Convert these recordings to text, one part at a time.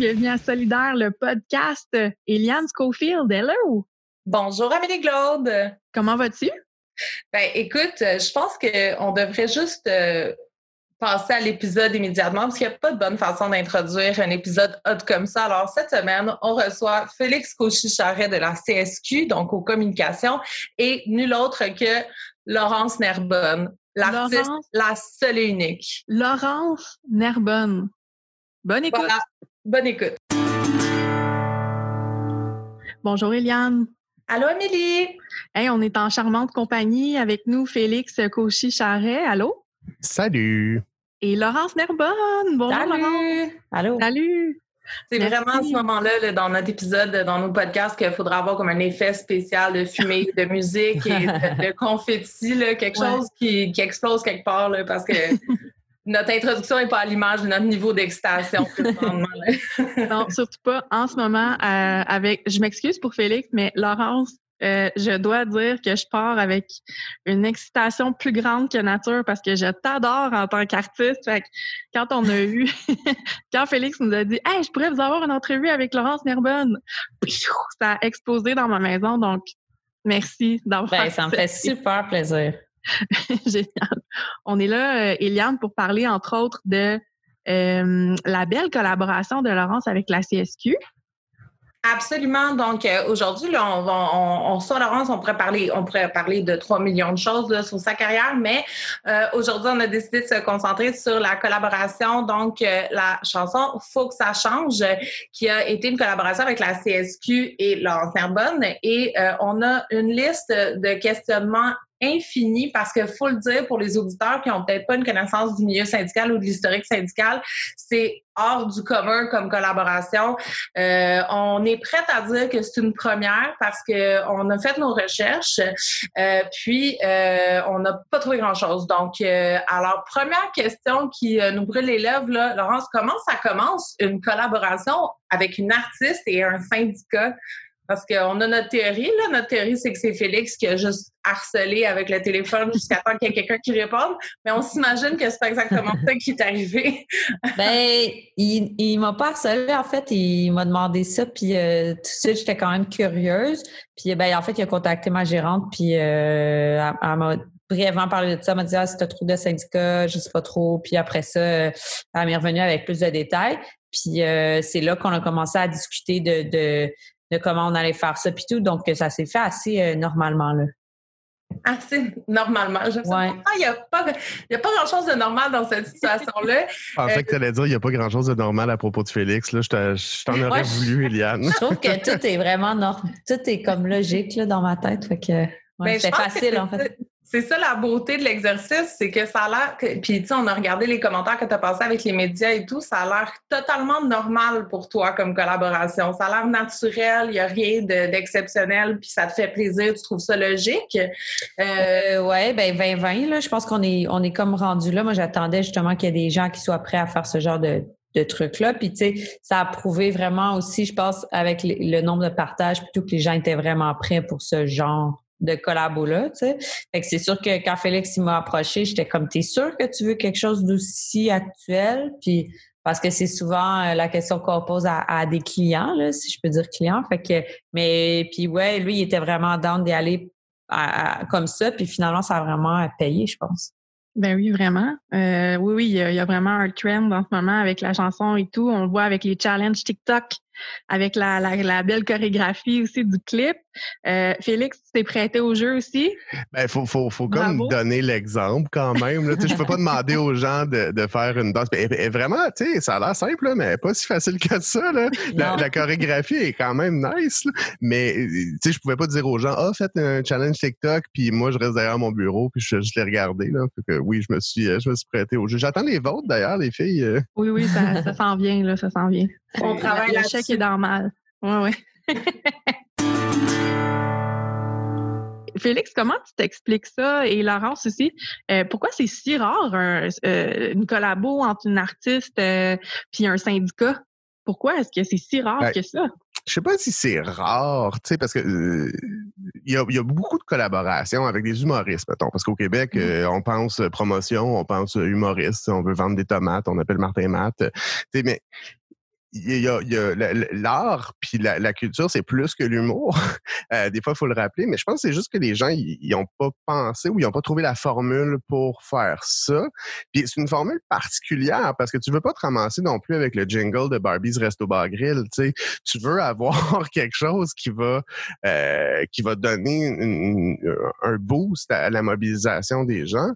bienvenue à Solidaire, le podcast. Eliane Schofield, hello! Bonjour Amélie Glaude. Comment vas-tu? Ben écoute, je pense qu'on devrait juste euh, passer à l'épisode immédiatement parce qu'il n'y a pas de bonne façon d'introduire un épisode hot comme ça. Alors cette semaine, on reçoit Félix Cauchy-Charret de la CSQ, donc aux communications, et nul autre que Laurence Nerbonne, l'artiste, la seule et unique. Laurence Nerbonne. Bonne écoute. Bonne écoute. Bonjour Eliane. Allô Amélie. Hey, on est en charmante compagnie avec nous Félix Cauchy-Charret. Allô? Salut. Et Laurence Nerbonne. Bonjour Salut. Laurence. Allô. Salut. C'est vraiment à ce moment-là, dans notre épisode, dans nos podcasts, qu'il faudra avoir comme un effet spécial de fumée, de musique et de, confetti, quelque chose qui, explose quelque part, parce que notre introduction n'est pas à l'image de notre niveau d'excitation. non, surtout pas en ce moment. Euh, avec, je m'excuse pour Félix, mais Laurence, euh, je dois dire que je pars avec une excitation plus grande que nature parce que je t'adore en tant qu'artiste. quand on a eu, quand Félix nous a dit, hey, je pourrais vous avoir une entrevue avec Laurence Nerbonne, ça a explosé dans ma maison. Donc, merci d'avoir. Ben, ça me fait super plaisir. Génial. On est là, euh, Eliane, pour parler, entre autres, de euh, la belle collaboration de Laurence avec la CSQ. Absolument. Donc euh, aujourd'hui, on, on, on, Laurence, on pourrait parler, on pourrait parler de 3 millions de choses sur sa carrière, mais aujourd'hui, on a décidé de se concentrer sur la collaboration, donc la chanson Faut que ça change, qui a été une collaboration avec la CSQ et Laurence Nerbonne. Et on a une liste de questionnements infini parce que faut le dire pour les auditeurs qui ont peut-être pas une connaissance du milieu syndical ou de l'historique syndical, c'est hors du commun comme collaboration. Euh, on est prête à dire que c'est une première parce que on a fait nos recherches, euh, puis euh, on n'a pas trouvé grand-chose. Donc, alors première question qui nous brûle les lèvres, là, Laurence, comment ça commence une collaboration avec une artiste et un syndicat? Parce qu'on a notre théorie, là. Notre théorie, c'est que c'est Félix qui a juste harcelé avec le téléphone jusqu'à temps qu'il y ait quelqu'un qui réponde. Mais on s'imagine que c'est pas exactement ça qui est arrivé. ben, il, m'a pas harcelé. En fait, il m'a demandé ça. Puis euh, tout de suite, j'étais quand même curieuse. Puis ben, en fait, il a contacté ma gérante. Puis euh, elle, m'a brièvement parlé de ça. Elle m'a dit, ah, si tu trop de syndicat, je sais pas trop. Puis après ça, elle m'est revenue avec plus de détails. Puis euh, c'est là qu'on a commencé à discuter de de comment on allait faire ça puis tout. Donc, ça s'est fait assez euh, normalement, là. Assez normalement. Je ouais. il n'y a pas, pas grand-chose de normal dans cette situation-là. Pensais euh, que tu allais dire qu'il n'y a pas grand-chose de normal à propos de Félix. Là. Je t'en aurais voulu, Eliane. Je trouve que tout est vraiment normal. Tout est comme logique là, dans ma tête. Fait que, ben, c'est facile, en fait c'est ça la beauté de l'exercice, c'est que ça a l'air. Puis, tu sais, on a regardé les commentaires que tu as passés avec les médias et tout, ça a l'air totalement normal pour toi comme collaboration. Ça a l'air naturel, il n'y a rien d'exceptionnel, puis ça te fait plaisir, tu trouves ça logique. Euh, ouais, ben 2020, là, je pense qu'on est, on est comme rendu là. Moi, j'attendais justement qu'il y ait des gens qui soient prêts à faire ce genre de, de trucs-là. Puis, tu sais, ça a prouvé vraiment aussi, je pense, avec le nombre de partages, plutôt que les gens étaient vraiment prêts pour ce genre de collabo-là, tu sais. Fait que c'est sûr que quand Félix m'a approché, j'étais comme, t'es sûr que tu veux quelque chose d'aussi actuel? Puis, parce que c'est souvent euh, la question qu'on pose à, des clients, là, si je peux dire clients. Fait que, mais, puis ouais, lui, il était vraiment down d'y aller comme ça. Puis finalement, ça a vraiment payé, je pense. Ben oui, vraiment. Euh, oui, oui, il y, a, vraiment un trend en ce moment avec la chanson et tout. On le voit avec les challenges TikTok, avec la, la belle chorégraphie aussi du clip. Euh, Félix, tu t'es prêté au jeu aussi? Ben, faut, faut, faut comme donner l'exemple quand même. Là. je peux pas demander aux gens de, de faire une danse. Et, vraiment, tu sais, ça a l'air simple, mais pas si facile que ça. Là. La, chorégraphie est quand même nice. Mais tu sais, je pouvais pas dire aux gens, ah, faites un challenge TikTok, puis moi, je reste derrière mon bureau, puis je, je l'ai regardé. Là. que, oui, je me suis, je me suis prêté au jeu. J'attends les vôtres d'ailleurs, les filles. Euh. Oui, oui, ça, ça s'en vient, là, ça s'en vient. On travaille là L'échec est normal. Oui, oui. Félix, comment tu t'expliques ça? Et Laurence aussi? Euh, pourquoi c'est si rare euh, une collabo entre une artiste et euh, un syndicat? Pourquoi est-ce que c'est si rare ben, que ça? Je sais pas si c'est rare, tu sais, parce que il y, a, beaucoup de collaborations avec des humoristes, mettons. Parce qu'au Québec, mm-hmm. on pense promotion, on pense humoriste, on veut vendre des tomates, on appelle Martin Matt. mais il y a, l'art puis la, culture, c'est plus que l'humour. Euh, des fois, il faut le rappeler, mais je pense que c'est juste que les gens, ils n'ont pas pensé ou ils n'ont pas trouvé la formule pour faire ça. Puis c'est une formule particulière parce que tu veux pas te ramasser non plus avec le jingle de Barbie's Resto Bar Grill. Tu tu veux avoir quelque chose qui va euh, qui va donner un boost à la mobilisation des gens.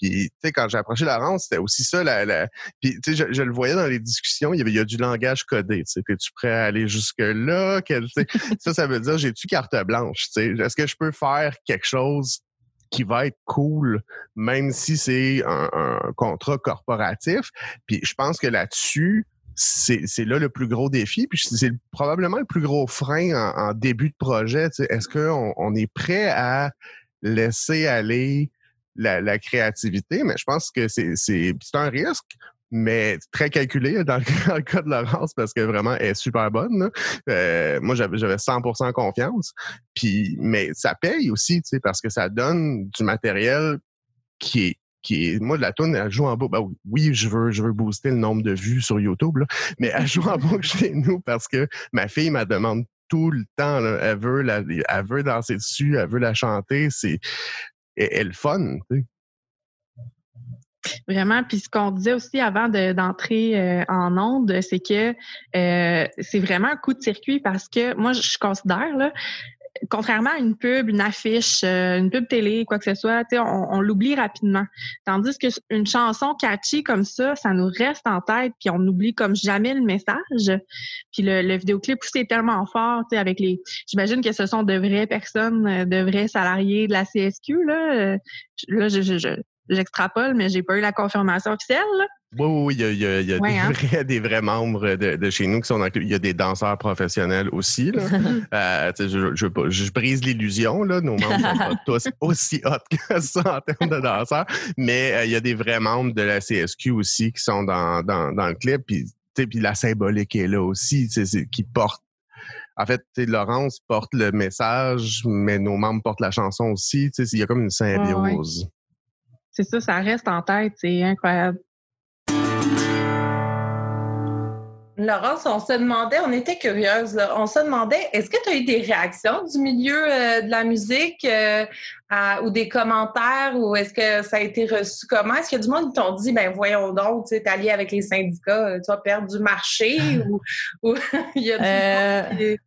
Puis, tu sais, quand j'ai approché Laurence, c'était aussi ça. La, Puis, tu sais, je, le voyais dans les discussions, il y avait il y a du langage codé. Tu sais, es-tu prêt à aller jusque-là? ça, ça veut dire, j'ai-tu carte blanche? Est-ce que je peux faire quelque chose qui va être cool, même si c'est un, contrat corporatif? Puis, je pense que là-dessus, c'est là le plus gros défi, puis c'est probablement le plus gros frein en, début de projet. Est-ce qu'on on est prêt à laisser aller la, créativité, mais je pense que c'est un risque, mais très calculé dans le, cas de Laurence parce que vraiment elle est super bonne. Euh, moi, j'avais 100% confiance. Puis, mais ça paye aussi, tu sais, parce que ça donne du matériel qui est qui est, moi, la tune, elle joue en boucle. Ben oui, je veux, je veux booster le nombre de vues sur YouTube, là, mais elle joue en boucle chez nous parce que ma fille m'a demande tout le temps. Elle, veut la, elle veut danser dessus, elle veut la chanter. C'est, est, le fun. Vraiment. Puis ce qu'on disait aussi avant d'entrer euh, en onde, c'est que euh, c'est vraiment un coup de circuit parce que moi, je considère, là, contrairement à une pub, une affiche, euh, une pub télé, quoi que ce soit, on, on l'oublie rapidement. Tandis que une chanson catchy comme ça, ça nous reste en tête, puis on oublie comme jamais le message. Puis le, le vidéoclip aussi tellement fort, avec les. J'imagine que ce sont de vraies personnes, de vrais salariés de la CSQ. Là, euh, là je, je, j'extrapole, mais j'ai pas eu la confirmation officielle. Oui, oui, il y a, il y a des, hein? vrais, des, vrais, membres de, chez nous qui sont dans Il y a des danseurs professionnels aussi. Là. euh, je, je, je, brise l'illusion. Là. Nos membres sont pas tous aussi hot que ça en termes de danseurs. Mais euh, il y a des vrais membres de la CSQ aussi qui sont dans, dans, dans le clip. Puis, puis la symbolique est là aussi, qui porte en fait, Laurence porte le message, mais nos membres portent la chanson aussi. Il y a comme une symbiose. C'est ça, ça reste en tête. C'est incroyable. Laurence, on se demandait, on était curieuse, on se demandait, est-ce que tu as eu des réactions du milieu euh, de la musique euh, ou des commentaires ou est-ce que ça a été reçu? Comment? Est-ce qu'il y a du monde qui t'ont dit, ben voyons donc, tu es allié avec les syndicats, euh, tu vas perdre du marché ou, il y a du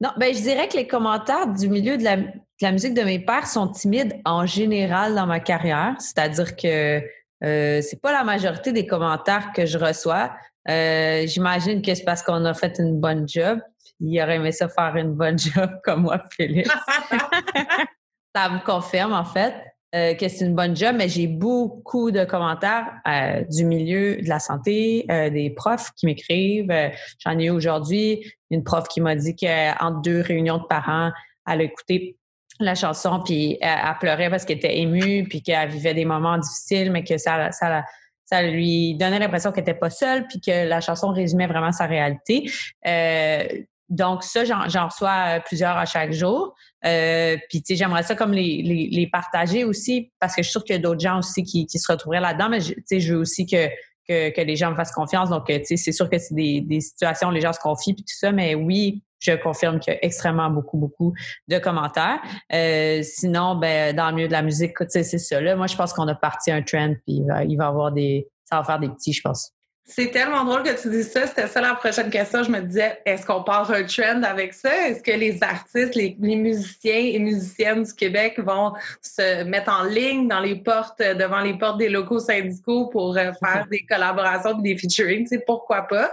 Non, ben je dirais que les commentaires du milieu de la, la musique de mes pères sont timides en général dans ma carrière, c'est-à-dire que c'est pas la majorité des commentaires que je reçois. Euh, j'imagine que c'est parce qu'on a fait une bonne job. Il aurait aimé ça faire une bonne job comme moi, Félix. ça me confirme, en fait, euh, que c'est une bonne job, mais j'ai beaucoup de commentaires euh, du milieu de la santé, des profs qui m'écrivent. J'en ai eu aujourd'hui une prof qui m'a dit qu'entre deux réunions de parents, elle a écouté la chanson, puis elle, pleurait parce qu'elle était émue, puis qu'elle vivait des moments difficiles, mais que ça, ça, ça lui donnait l'impression qu'elle n'était pas seule, puis que la chanson résumait vraiment sa réalité. Euh, donc ça, j'en reçois plusieurs à chaque jour. Euh, puis tu sais, j'aimerais ça comme les, les, partager aussi, parce que je suis sûre qu'il y a d'autres gens aussi qui, qui se retrouveraient là-dedans, mais tu sais, je veux aussi que que, que, les gens me fassent confiance. Donc, tu sais, c'est sûr que c'est des, des, situations où les gens se confient puis tout ça, mais oui, je confirme qu'il y a extrêmement beaucoup, beaucoup de commentaires. Euh, sinon, ben, dans le milieu de la musique, c'est ça. Moi, je pense qu'on a parti un trend, puis il va, il va avoir des. Ça va faire des petits, je pense. C'est tellement drôle que tu dis ça. C'était ça la prochaine question. Je me disais, est-ce qu'on part un trend avec ça? Est-ce que les artistes, les, musiciens et musiciennes du Québec vont se mettre en ligne dans les portes, devant les portes des locaux syndicaux pour euh, faire des collaborations et des featuring? Tu sais, pourquoi pas?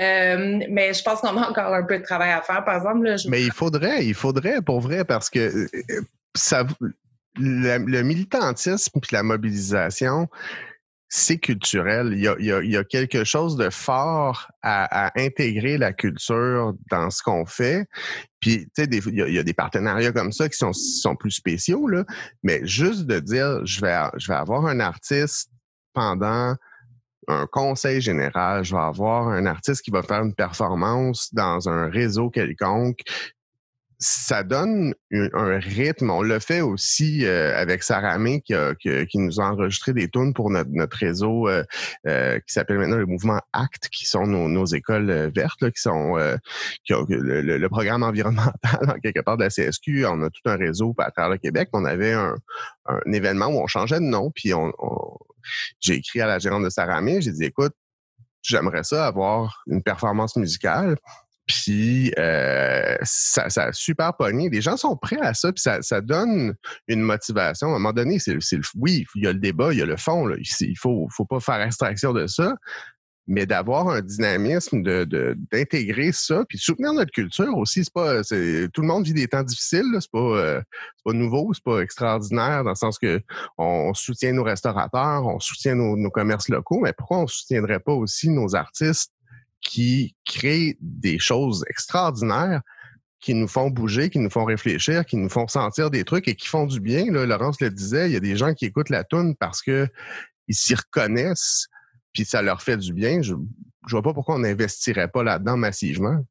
Euh, mais je pense qu'on a encore un peu de travail à faire, par exemple. Mais il faudrait, il faudrait, pour vrai, parce que euh, ça, le, militantisme et la mobilisation, c'est culturel. Il y, a, quelque chose de fort à, intégrer la culture dans ce qu'on fait. Puis, tu sais, il y, a des partenariats comme ça qui sont, sont plus spéciaux, là. Mais juste de dire, je vais, je vais avoir un artiste pendant un conseil général, je vais avoir un artiste qui va faire une performance dans un réseau quelconque. Ça donne un, rythme. On le fait aussi euh, avec Sarah qui, nous a enregistré des tunes pour notre, réseau euh, euh, qui s'appelle maintenant le mouvement ACT, qui sont nos, écoles vertes, qui sont ont, le, programme environnemental en quelque part de la CSQ. On a tout un réseau à travers le Québec. On avait un, événement où on changeait de nom, puis on, j'ai écrit à la gérante de Sarah j'ai dit écoute, j'aimerais ça avoir une performance musicale puis euh, ça, ça a super pogné. Les gens sont prêts à ça, puis ça, ça donne une motivation. À un moment donné, c'est, le, oui, il y a le débat, il y a le fond. Là. Il faut, faut pas faire abstraction de ça, mais d'avoir un dynamisme, de, d'intégrer ça, puis soutenir notre culture aussi. C'est pas, tout le monde vit des temps difficiles. C'est pas, euh, pas nouveau, c'est pas extraordinaire dans le sens que on soutient nos restaurateurs, on soutient nos, nos commerces locaux, mais pourquoi on soutiendrait pas aussi nos artistes qui créent des choses extraordinaires qui nous font bouger, qui nous font réfléchir, qui nous font sentir des trucs et qui font du bien. Là, Laurence le disait, il y a des gens qui écoutent la tune parce que ils s'y reconnaissent, puis ça leur fait du bien. Je, je vois pas pourquoi on n'investirait pas là-dedans massivement.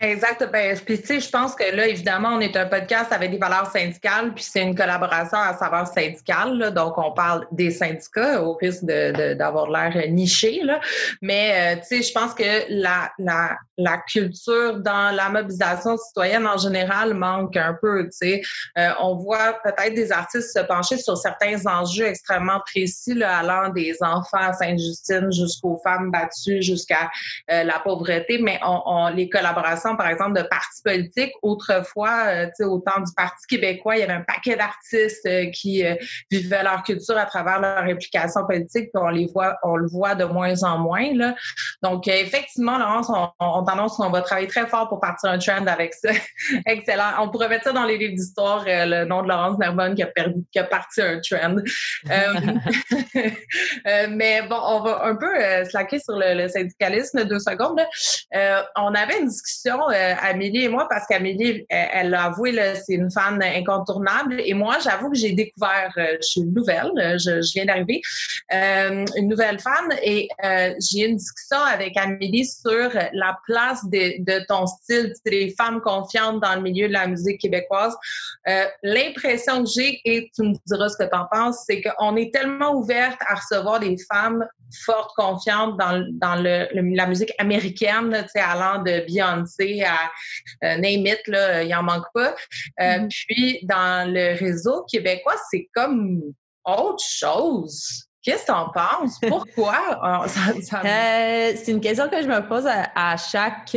Exact. Ben, puis, tu sais, je pense que là, évidemment, on est un podcast avec des valeurs syndicales, puis c'est une collaboration à savoir syndicale. donc, on parle des syndicats au risque d'avoir de, l'air niché. Là. Mais, euh, tu sais, je pense que la, la, la culture dans la mobilisation citoyenne en général manque un peu. Tu sais, euh, on voit peut-être des artistes se pencher sur certains enjeux extrêmement précis, là, allant des enfants à Sainte-Justine jusqu'aux femmes battues, jusqu'à euh, la pauvreté, mais on, on les collaborations par exemple, de partis politiques. Autrefois, euh, au temps du Parti québécois, il y avait un paquet d'artistes euh, qui euh, vivaient leur culture à travers leur implication politique, puis on les voit, on le voit de moins en moins. Là. Donc, effectivement, Laurence, on, on t'annonce qu'on va travailler très fort pour partir un trend avec ça. Excellent. On pourrait mettre ça dans les livres d'histoire, le nom de Laurence Nerbonne qui a, perdu, qui a parti un trend. mais bon, on va un peu slacker sur le, le syndicalisme deux secondes. on avait une discussion euh, Amélie et moi, parce qu'Amélie, elle l'a avoué, c'est une fan incontournable. Et moi, j'avoue que j'ai découvert, euh, je suis nouvelle, euh, je, viens d'arriver, une nouvelle fan et j'ai eu une discussion avec Amélie sur la place de, ton style, des femmes confiantes dans le milieu de la musique québécoise. L'impression que j'ai, et tu me diras ce que tu en penses, c'est qu'on est tellement ouverte à recevoir des femmes fortes, confiantes dans, la musique américaine, allant de Beyoncé à euh, name it, là, il en manque pas. Euh, mm-hmm. Puis dans le réseau québécois, c'est comme autre chose. Qu'est-ce que tu en penses? Pourquoi? Ah, euh, c'est une question que je me pose à, chaque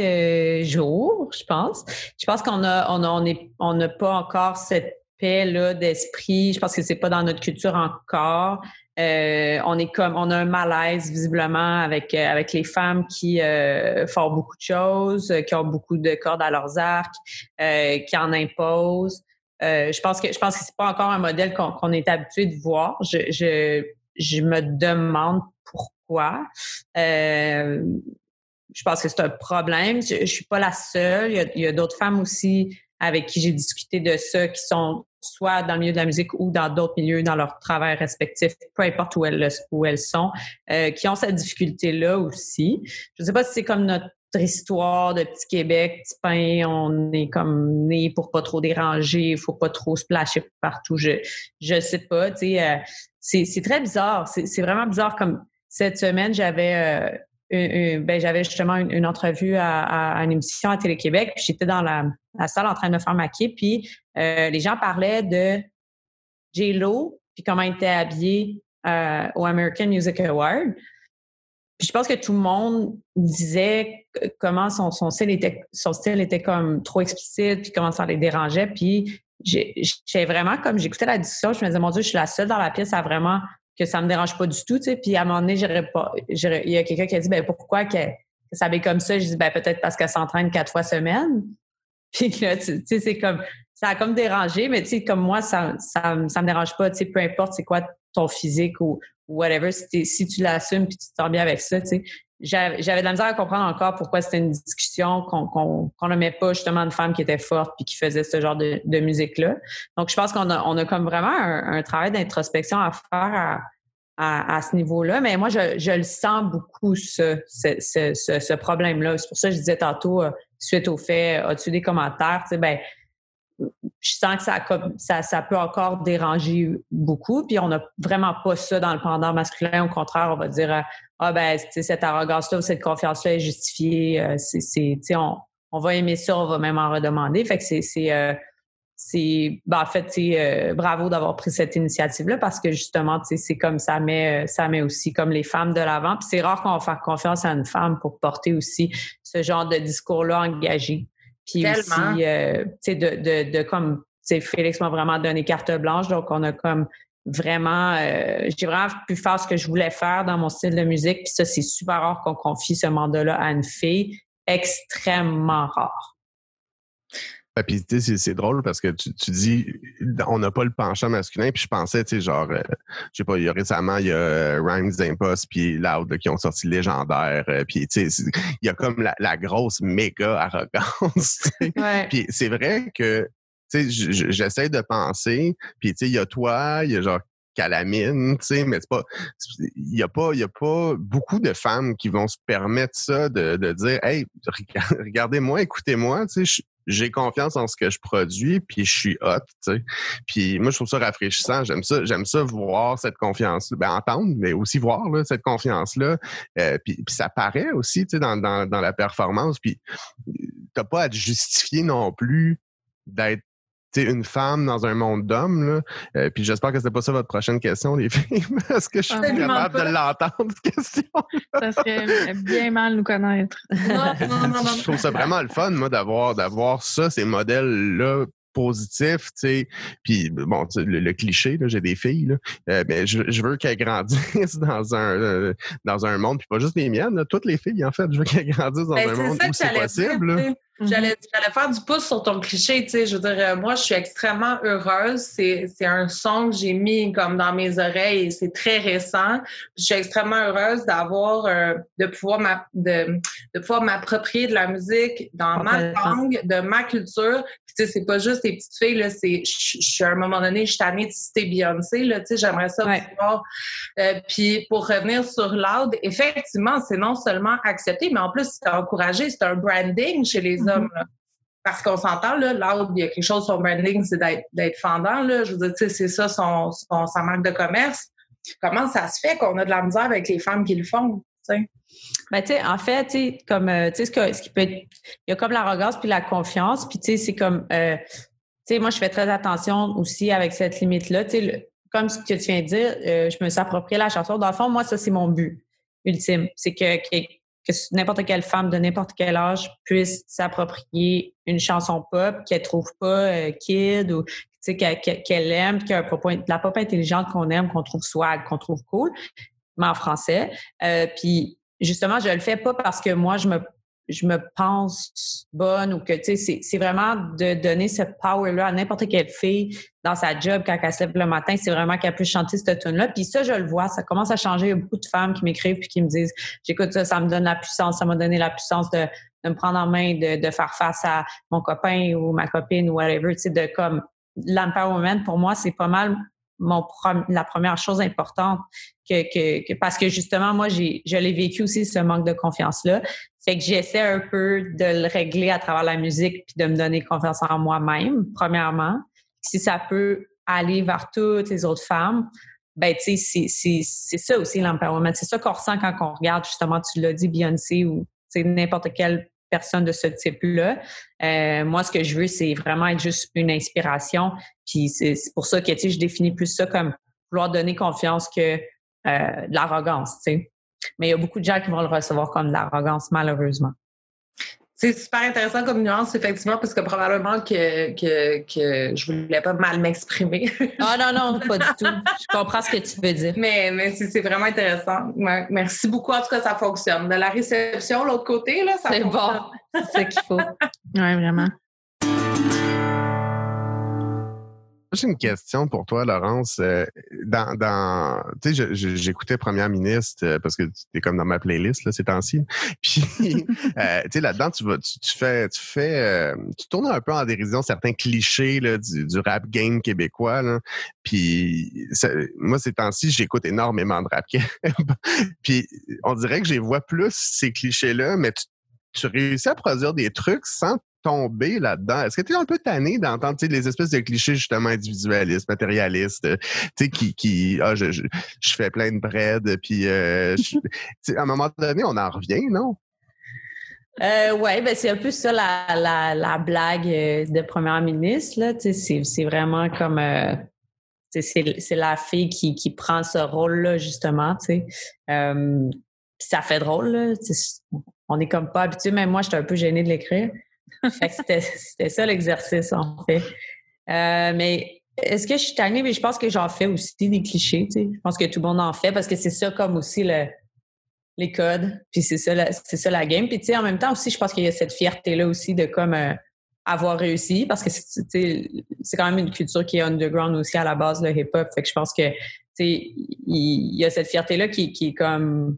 jour, je pense. Je pense qu'on a, on a, on n'a pas encore cette paix-là d'esprit. Je pense que c'est pas dans notre culture encore. Euh, on est comme on a un malaise visiblement avec euh, avec les femmes qui euh, font beaucoup de choses, qui ont beaucoup de cordes à leurs arcs, qui en imposent. je pense que je pense que c'est pas encore un modèle qu'on est habitué de voir. Je, je, je me demande pourquoi. je pense que c'est un problème. Je, je suis pas la seule. Il y a, a d'autres femmes aussi avec qui j'ai discuté de ça qui sont soit dans le milieu de la musique ou dans d'autres milieux, dans leur travail respectif, peu importe où elles, où elles sont, euh, qui ont cette difficulté-là aussi. Je ne sais pas si c'est comme notre histoire de petit Québec, petit pain, on est comme né pour pas trop déranger, faut pas trop se splasher partout. Je je sais pas, tu sais, euh, c'est très bizarre. C'est vraiment bizarre. Comme cette semaine, j'avais euh, ben, j'avais justement une, entrevue à, une émission à Télé-Québec, puis j'étais dans la, salle en train de me faire maquiller, puis euh, les gens parlaient de J-Lo, puis comment il était habillé euh, au American Music Award. Puis je pense que tout le monde disait comment son, son, style était, son style était comme trop explicite, puis comment ça les dérangeait. Puis j'ai vraiment, comme j'écoutais la discussion, je me disais, mon Dieu, je suis la seule dans la pièce à vraiment que ça me dérange pas du tout, tu sais. Puis à un moment donné, pas, il y a quelqu'un qui a dit, ben pourquoi que, ça comme ça? Je dis, ben peut-être parce qu'elle s'entraîne quatre fois semaine. Puis là, tu sais, c'est comme, ça a comme dérangé, mais tu sais, comme moi, ça, ça, ça me dérange pas, tu sais, peu importe c'est quoi ton physique ou, whatever, si, si tu l'assumes puis tu te sens bien avec ça, tu sais j'avais de la misère à comprendre encore pourquoi c'était une discussion qu'on met pas justement de femmes qui étaient fortes puis qui faisaient ce genre de, musique-là. Donc, je pense qu'on a, comme vraiment un, travail d'introspection à faire à, ce niveau-là. Mais moi, je, le sens beaucoup, ce, problème-là. C'est pour ça que je disais tantôt, euh, suite au fait, as-tu des commentaires? Tu sais, ben, je sens que ça, ça, peut encore déranger beaucoup. Puis on n'a vraiment pas ça dans le pendant masculin. Au contraire, on va dire Ah ben, cette arrogance-là ou cette confiance-là est justifiée. Euh, c'est, on, on va aimer ça, on va même en redemander. Fait que c'est. c'est euh, ben, en fait, euh, bravo d'avoir pris cette initiative-là parce que justement, c'est comme ça met, ça met aussi comme les femmes de l'avant. Puis c'est rare qu'on va faire confiance à une femme pour porter aussi ce genre de discours-là engagé. Puis aussi, euh, tu sais, de, de, de comme, tu Félix m'a vraiment donné carte blanche, donc on a comme vraiment, euh, j'ai vraiment pu faire ce que je voulais faire dans mon style de musique. Puis ça, c'est super rare qu'on confie ce mandat-là à une fille, extrêmement rare. Ah, puis c'est drôle parce que tu, tu dis on n'a pas le penchant masculin. Puis je pensais, tu sais, genre, euh, je sais pas, il y a récemment, il y a euh, Rhymes Impost puis Loud qui ont sorti légendaire. Euh, puis tu sais, il y a comme la, grosse méga arrogance. Puis c'est vrai que tu j'essaie de penser. Puis tu sais, il y a toi, il y a genre Calamine, tu sais, mais c'est pas, il y a pas, il y a pas beaucoup de femmes qui vont se permettre ça de, de dire, hey, regardez-moi, écoutez-moi, tu sais, j'ai confiance en ce que je produis, puis je suis hot, tu. Puis moi, je trouve ça rafraîchissant. J'aime ça, j'aime ça voir cette confiance, ben entendre, mais aussi voir là, cette confiance-là. Euh, puis, puis, ça paraît aussi, tu sais, dans, dans, dans la performance. Puis t'as pas à te justifier non plus d'être une femme dans un monde d'hommes. Euh, puis j'espère que c'est pas ça votre prochaine question, les filles. Est-ce que je suis capable de l'entendre, cette question? ça serait bien mal nous connaître. non, non, non, je trouve ça vraiment le fun, moi, d'avoir, d'avoir ça, ces modèles-là positif, tu sais. Puis bon, le, cliché, là, j'ai des filles, là, euh, mais je, je veux qu'elles grandissent dans un euh, dans un monde, puis pas juste les miennes, toutes les filles, en fait, je veux qu'elles grandissent dans ben, un monde où c'est possible. Mhm. J'allais, faire du pouce sur ton cliché, tu sais. Je veux dire, euh, moi, je suis extrêmement heureuse. C'est, c'est un son que j'ai mis comme dans mes oreilles et c'est très récent. je suis extrêmement heureuse d'avoir, euh, de pouvoir de, de pouvoir m'approprier de la musique dans ma langue, de ma culture. Tu sais, c'est pas juste les petites filles, là. C'est, je, suis à un moment donné, je suis tannée de citer Beyoncé, là. Tu sais, j'aimerais ça pouvoir. Euh, puis, pour revenir sur Loud, effectivement, c'est non seulement accepté, mais en plus, c'est encouragé. C'est un branding chez les Mm-hmm. Parce qu'on s'entend, là, là il y a quelque chose, son branding, c'est d'être fendant, là. Je veux dire, c'est ça son, sa marque de commerce. Comment ça se fait qu'on a de la misère avec les femmes qui le font, tu ben, en fait, comme, euh, tu sais, ce, qui peut être, il y a comme l'arrogance puis la confiance, puis c'est comme, euh, moi, je fais très attention aussi avec cette limite-là, comme ce que tu viens de dire, euh, je me suis approprié la chanson. Dans le fond, moi, ça, c'est mon but ultime. C'est que, que n'importe quelle femme de n'importe quel âge puisse s'approprier une chanson pop qu'elle trouve pas kid ou qu'elle aime, qui a un propos, la pop intelligente qu'on aime, qu'on trouve swag, qu'on trouve cool, mais en français. Euh, puis justement, je le fais pas parce que moi je me je me pense bonne ou que, tu sais, c'est vraiment de donner ce power-là à n'importe quelle fille dans sa job quand elle se lève le matin, c'est vraiment qu'elle peut chanter cette tune-là. Puis ça, je le vois, ça commence à changer. Il y a beaucoup de femmes qui m'écrivent puis qui me disent, j'écoute ça, ça me donne la puissance, ça m'a donné la puissance de, de, me prendre en main, de, de faire face à mon copain ou ma copine ou whatever, tu sais, de comme, l'empowerment, pour moi, c'est pas mal la première chose importante que, parce que justement moi j'ai je l'ai vécu aussi ce manque de confiance là fait que j'essaie un peu de le régler à travers la musique puis de me donner confiance en moi-même premièrement. Si ça peut aller vers toutes les autres femmes ben tu sais c'est ça aussi l'empowerment. C'est ça qu'on ressent quand on regarde justement tu l'as dit Beyoncé ou n'importe quelle personne de ce type-là. Euh, moi, ce que je veux, c'est vraiment être juste une inspiration. Puis c'est pour ça que, je définis plus ça comme vouloir donner confiance que euh, de l'arrogance. Mais il y a beaucoup de gens qui vont le recevoir comme de l'arrogance, malheureusement. C'est super intéressant comme nuance, effectivement, parce que probablement que, que, que je voulais pas mal m'exprimer. ah non, non, pas du tout. Je comprends ce que tu veux dire. Mais, mais c'est vraiment intéressant. Merci beaucoup. En tout cas, ça fonctionne. De la réception, l'autre côté, là, ça C'est bon. C'est ce qu'il faut. oui, vraiment. J'ai une question pour toi, Laurence. Euh, dans, dans tu sais, j'écoutais Première ministre euh, parce que tu es comme dans ma playlist là, ces temps-ci. Puis, euh, tu sais, là-dedans, tu vas, tu, fais, tu fais, tu tournes un peu en dérision certains clichés là, du, du rap game québécois. Là. Puis, moi, ces temps-ci, j'écoute énormément de rap. Puis, on dirait que je vois plus ces clichés-là, mais tu tu réussis à produire des trucs sans tomber là-dedans? Est-ce que tu es un peu tanné d'entendre les espèces de clichés justement individualistes, matérialistes, tu sais, qui, qui ah, je, je, fais plein de bread, puis euh, à un moment donné, on en revient, non? Euh, oui, ben c'est un peu ça la, la, la blague euh, de première ministre. Là. C'est, vraiment comme euh, c'est, la fille qui, qui prend ce rôle-là, justement. Euh, ça fait drôle. Là, on est comme pas habitué. Même moi, j'étais un peu gênée de l'écrire. c'était, ça l'exercice, en fait. Euh, mais est-ce que je suis tannée? Mais je pense que j'en fais aussi des clichés. Je pense que tout le monde en fait parce que c'est ça comme aussi le, les codes. Puis c'est ça, ça la game. Puis tu sais, en même temps aussi, je pense qu'il y a cette fierté-là aussi de comme euh, avoir réussi parce que c'est, quand même une culture qui est underground aussi à la base, le hip-hop. Fait que je pense que tu sais, il y, a cette fierté-là qui, qui est comme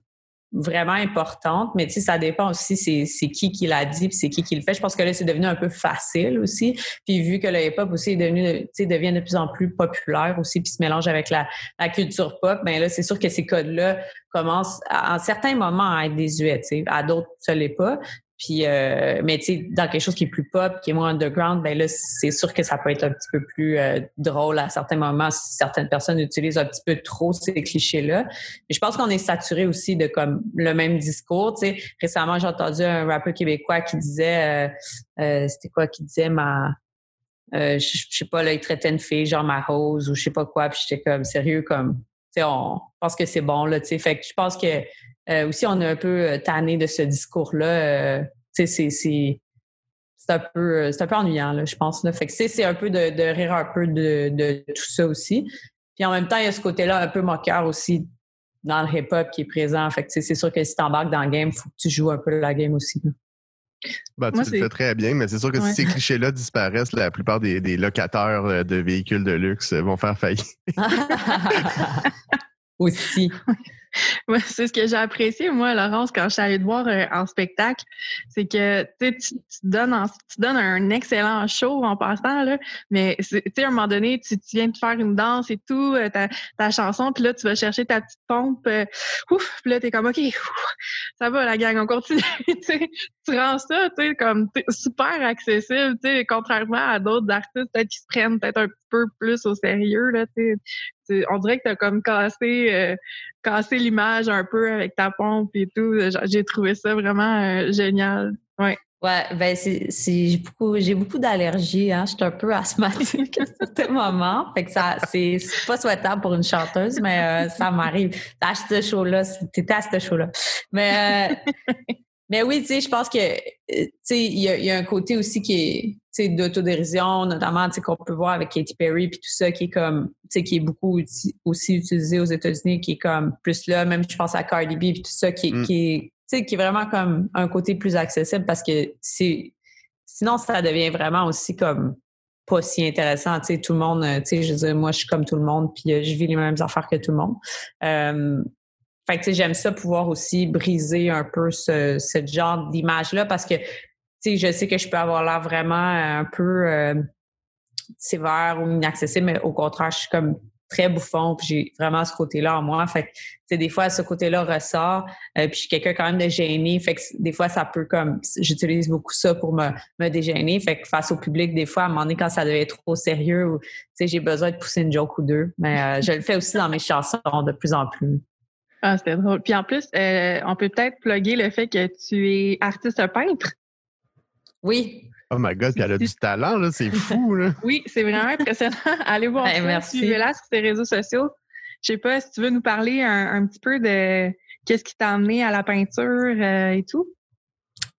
vraiment importante, mais tu sais, ça dépend aussi c'est, qui qui l'a dit puis c'est qui qui le fait. Je pense que là, c'est devenu un peu facile aussi. Puis vu que le hip-hop aussi est devenu, tu sais, devient de plus en plus populaire aussi puis se mélange avec la, la culture pop, ben là, c'est sûr que ces codes-là commencent à, en certains moments à être désuets, tu sais. À d'autres, ça l'est pas. Puis, euh, mais tu sais, dans quelque chose qui est plus pop, qui est moins underground, ben là, c'est sûr que ça peut être un petit peu plus euh, drôle à certains moments si certaines personnes utilisent un petit peu trop ces clichés-là. Mais je pense qu'on est saturé aussi de comme le même discours. Tu sais, récemment, j'ai entendu un rappeur québécois qui disait, euh, c'était quoi, qui disait ma, je, sais pas, là, il traitait une fille genre ma hose ou je sais pas quoi, puis j'étais comme sérieux, comme, tu sais, on pense que c'est bon là, tu sais. Fait que je pense que euh, aussi, on est un peu euh, tanné de ce discours-là. Euh, c'est c'est un peu c'est un peu ennuyant là, je pense là. Fait que c'est un peu de, de, rire un peu de, de, tout ça aussi. Puis en même temps, il y a ce côté-là un peu moqueur aussi dans le hip-hop qui est présent. Fait que c'est sûr que si tu embarques dans le game, il faut que tu joues un peu la game aussi. Ben, tu le fais très bien, mais c'est sûr que si ces clichés-là disparaissent, la plupart des, des, locataires de véhicules de luxe vont faire faillite. aussi. c'est ce que j'ai apprécié, moi, Laurence, quand je suis allée te voir euh, en spectacle. C'est que tu, tu, donnes tu donnes un excellent show en passant, là, mais à un moment donné, tu, viens de faire une danse et tout, euh, ta, ta, chanson, puis là, tu vas chercher ta petite pompe. Euh, ouf, puis là, t'es comme OK, ça va, la gang, on continue. tu rends ça, tu comme super accessible, tu contrairement à d'autres artistes peut-être qui se prennent peut-être un peu plus au sérieux, là, tu on dirait que tu as comme cassé, cassé l'image un peu avec ta pompe et tout. J'ai trouvé ça vraiment euh, génial. Ouais. Ouais, ben c'est, j'ai beaucoup, j'ai beaucoup d'allergies. Hein. Je suis un peu asthmatique à certains moments. Fait que ça, c'est, pas souhaitable pour une chanteuse, mais euh, ça m'arrive. À ce show-là, t'étais à ce show-là. Mais, euh, mais oui, tu sais, je pense que, tu sais, il y, y a, un côté aussi qui est, d'autodérision, notamment qu'on peut voir avec Katy Perry puis tout ça, qui est comme, qui est beaucoup aussi utilisé aux États-Unis, qui est comme plus là, même je pense à Cardi B puis tout ça, qui, mm. qui est qui est vraiment comme un côté plus accessible parce que c'est sinon ça devient vraiment aussi comme pas si intéressant. Tu sais, tout le monde, tu sais, je veux dire, moi, je suis comme tout le monde, puis euh, je vis les mêmes affaires que tout le monde. Euh, fait que, tu sais, j'aime ça pouvoir aussi briser un peu ce, ce genre d'image-là parce que je sais que je peux avoir l'air vraiment un peu euh, sévère ou inaccessible, mais au contraire, je suis comme très bouffon, puis j'ai vraiment ce côté-là en moi. Fait que, des fois, ce côté-là ressort, euh, puis je suis quelqu'un quand même de gêné. Fait que des fois, ça peut comme, j'utilise beaucoup ça pour me, me dégêner. Fait que face au public, des fois, à un moment donné, quand ça devait être trop sérieux, ou, j'ai besoin de pousser une joke ou deux. Mais euh, je le fais aussi dans mes chansons de plus en plus. Ah, c'était drôle. Puis en plus, on peut peut-être plugger le fait que tu es artiste peintre. Oui. Oh my God, puis elle a du talent, là, c'est fou, là. oui, c'est vraiment impressionnant. Allez voir ben, merci. suivez-la sur ses réseaux sociaux. Je sais pas si tu veux nous parler un, petit peu de qu'est-ce qui t'a amené à la peinture euh, et tout?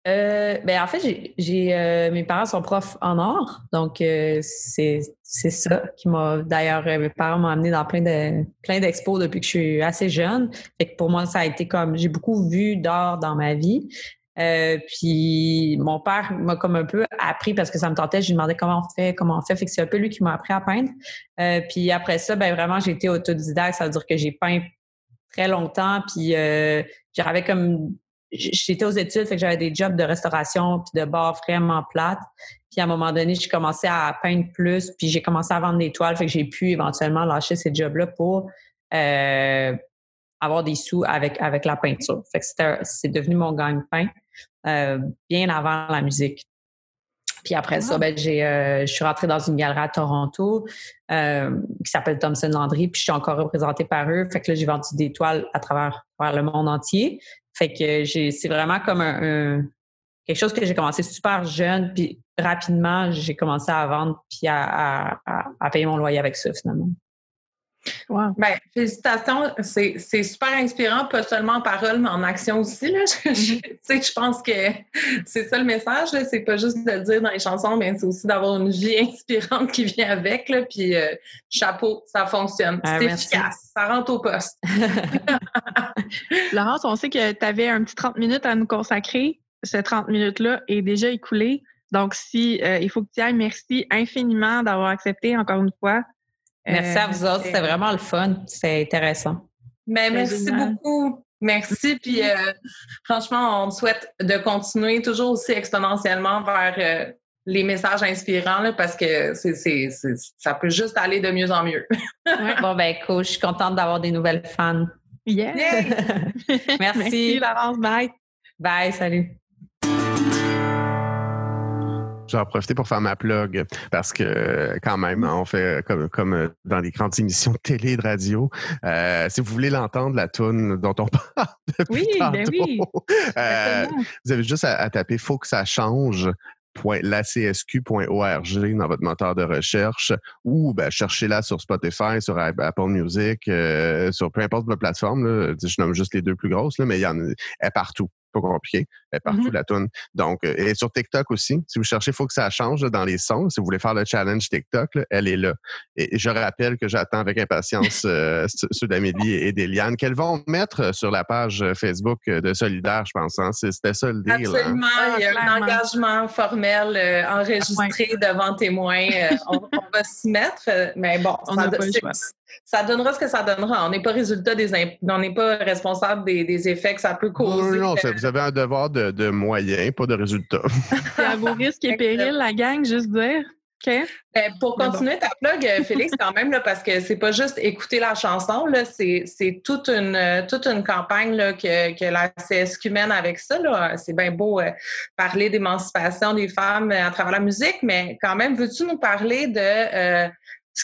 Euh, ben en fait, j'ai, euh, mes parents sont profs en art, donc c'est, c'est ça qui m'a. D'ailleurs, mes parents m'ont amené dans plein de plein d'expos depuis que je suis assez jeune. Fait que pour moi, ça a été comme j'ai beaucoup vu d'art dans ma vie. Euh, puis mon père m'a comme un peu appris parce que ça me tentait. Je lui demandais comment on fait, comment on fait. Fait que c'est un peu lui qui m'a appris à peindre. Euh, puis après ça, ben vraiment, j'ai été autodidacte. Ça veut dire que j'ai peint très longtemps. Puis euh, j'avais comme j'étais aux études, fait que j'avais des jobs de restauration puis de bar vraiment plates. Puis à un moment donné, j'ai commencé à peindre plus, puis j'ai commencé à vendre des toiles, fait que j'ai pu éventuellement lâcher ces jobs-là pour euh, avoir des sous avec avec la peinture. Fait que c'est devenu mon gagne-pain. bien avant la musique. Puis après ça, ah. ben, j'ai, je suis rentrée dans une galerie à Toronto qui s'appelle Thompson Landry, puis je suis encore représentée par eux. Fait que là, j'ai vendu des toiles à travers, le monde entier. Fait que j'ai, c'est vraiment comme un, quelque chose que j'ai commencé super jeune, puis rapidement, j'ai commencé à vendre puis à, à, payer mon loyer avec ça, finalement. Wow. Ben, félicitations, c'est super inspirant, pas seulement en parole, mais en action aussi. Là. Je, mm-hmm. je pense que c'est ça le message. C'est pas juste de le dire dans les chansons, mais c'est aussi d'avoir une vie inspirante qui vient avec. Là, puis euh, chapeau, ça fonctionne. Ah, c'est efficace, ça rentre au poste. Laurence, on sait que tu avais un petit 30 minutes à nous consacrer ce 30 minutes-là est déjà écoulé. Donc, si euh, il faut que tu ailles, merci infiniment d'avoir accepté encore une fois. Merci à vous autres, c'était vraiment le fun, c'est intéressant. Mais merci beaucoup. Merci. Puis euh, franchement, on souhaite de continuer toujours aussi exponentiellement vers euh, les messages inspirants parce que c'est, ça peut juste aller de mieux en mieux. Bon, ben cool. Je suis contente d'avoir des nouvelles fans. Yeah. Merci. Merci, Laurence. Bye. Bye. Salut. Je vais profiter pour faire ma plug parce que quand même, on fait comme, comme dans les grandes émissions de télé et de radio. Euh, si vous voulez l'entendre, la tune dont on parle depuis oui, ben oui. Euh, vous avez juste à, taper Faut que ça change lacsq.org dans votre moteur de recherche ou ben, cherchez-la sur Spotify, sur Apple Music, euh, sur peu importe votre plateforme. Je nomme juste les deux plus grosses, là, mais il y en a partout pas compliqué. Elle est partout, la tune. Donc, euh, et sur TikTok aussi, si vous cherchez, il faut que ça change dans les sons. Si vous voulez faire le challenge TikTok, elle est là. Et, je rappelle que j'attends avec impatience euh, ceux d'Amélie et d'Eliane, qu'elles vont mettre sur la page Facebook de Solidaire, je pense. Hein. C'était ça le deal. Hein. Absolument. Il y a un engagement formel euh, enregistré devant témoins. on, va s'y mettre, mais bon, on ça, ça donnera ce que ça donnera. On n'est pas résultat des on n'est pas responsable des, effets que ça peut causer. Non, non, vous avez un devoir de, moyens, pas de résultats. C'est à vos risques et périls, la gang, juste dire. OK? Ben, pour continuer ta plug, euh, Félix, quand même, là, parce que c'est pas juste écouter la chanson, c'est toute une, toute une campagne là, que, que la CSQ mène avec ça. C'est bien beau euh, parler d'émancipation des femmes à travers la musique, mais quand même, veux-tu nous parler de euh,